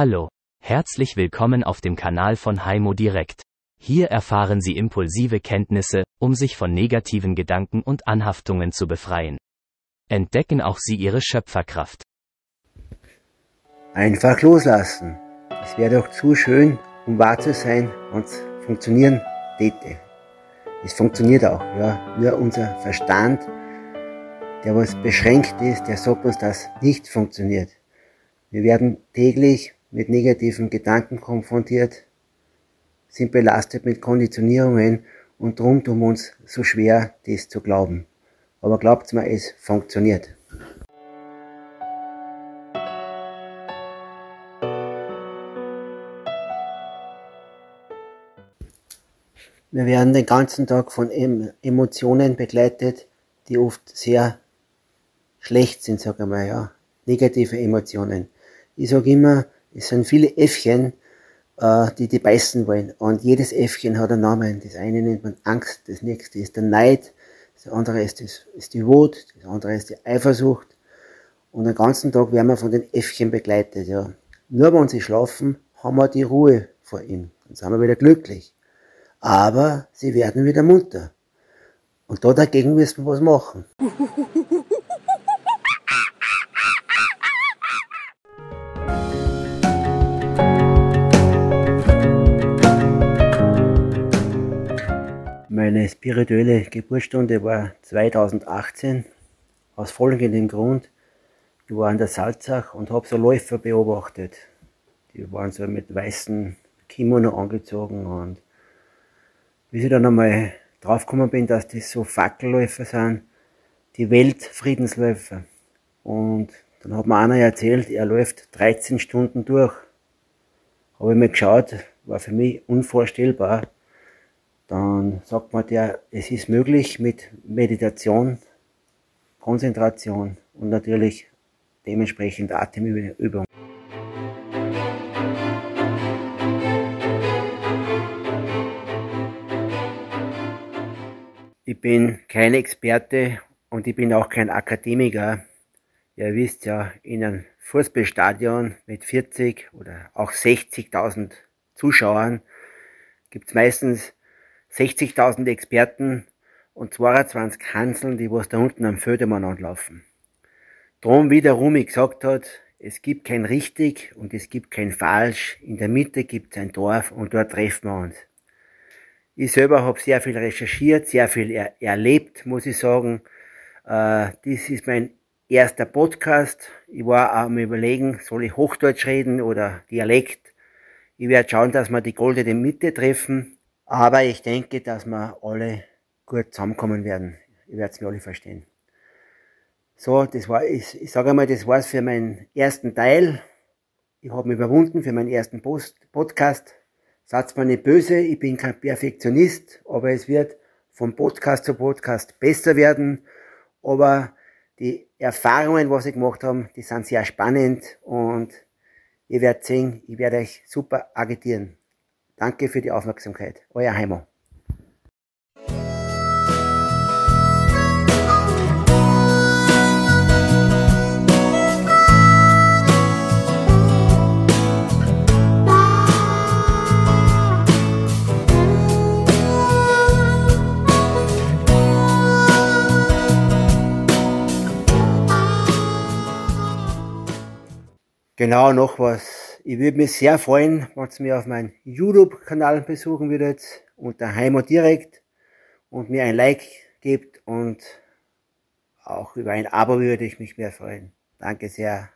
Hallo. Herzlich willkommen auf dem Kanal von Heimo Direkt. Hier erfahren Sie impulsive Kenntnisse, um sich von negativen Gedanken und Anhaftungen zu befreien. Entdecken auch Sie Ihre Schöpferkraft. Einfach loslassen. Es wäre doch zu schön, um wahr zu sein und funktionieren täte. Es funktioniert auch, ja. Nur unser Verstand, der was beschränkt ist, der sagt uns, dass nicht funktioniert. Wir werden täglich mit negativen Gedanken konfrontiert, sind belastet mit Konditionierungen und darum tun uns so schwer, das zu glauben. Aber glaubt mir, es funktioniert. Wir werden den ganzen Tag von Emotionen begleitet, die oft sehr schlecht sind, sag ich mal, ja. Negative Emotionen. Ich sage immer, es sind viele Äffchen, äh, die die beißen wollen. Und jedes Äffchen hat einen Namen. Das eine nennt man Angst, das nächste ist der Neid, das andere ist, das, ist die Wut, das andere ist die Eifersucht. Und den ganzen Tag werden wir von den Äffchen begleitet. Ja. Nur wenn sie schlafen, haben wir die Ruhe vor ihm. Dann sind wir wieder glücklich aber sie werden wieder munter. Und da dagegen müssen wir was machen. Meine spirituelle Geburtsstunde war 2018 aus folgendem Grund. Ich war an der Salzach und habe so Läufer beobachtet. Die waren so mit weißen Kimono angezogen und bis ich dann einmal draufgekommen bin, dass das so Fackelläufer sind, die Weltfriedensläufer. Und dann hat mir einer erzählt, er läuft 13 Stunden durch. Habe ich mir geschaut, war für mich unvorstellbar. Dann sagt man der, es ist möglich mit Meditation, Konzentration und natürlich dementsprechend Atemübung. Ich bin kein Experte und ich bin auch kein Akademiker. Ihr wisst ja, in einem Fußballstadion mit 40 oder auch 60.000 Zuschauern gibt es meistens 60.000 Experten und 22 Hanseln, die was da unten am Födermann anlaufen. Drum, wie der Rumi gesagt hat, es gibt kein richtig und es gibt kein falsch. In der Mitte gibt es ein Dorf und dort treffen wir uns. Ich selber habe sehr viel recherchiert, sehr viel er erlebt, muss ich sagen. Äh, das ist mein erster Podcast. Ich war am überlegen, soll ich Hochdeutsch reden oder Dialekt. Ich werde schauen, dass wir die goldene Mitte treffen. Aber ich denke, dass wir alle gut zusammenkommen werden. Ich werde es mir alle verstehen. So, das war, ich, ich sage einmal, das war's für meinen ersten Teil. Ich habe mich überwunden für meinen ersten Post Podcast. Seid mir nicht böse, ich bin kein Perfektionist, aber es wird von Podcast zu Podcast besser werden. Aber die Erfahrungen, was ich gemacht habe, die sind sehr spannend und ihr werdet sehen, ich werde euch super agitieren. Danke für die Aufmerksamkeit. Euer Heimo. Genau, noch was. Ich würde mich sehr freuen, wenn ihr mir auf meinen YouTube-Kanal besuchen würdet, unter Heimat direkt und mir ein Like gebt und auch über ein Abo würde ich mich mehr freuen. Danke sehr.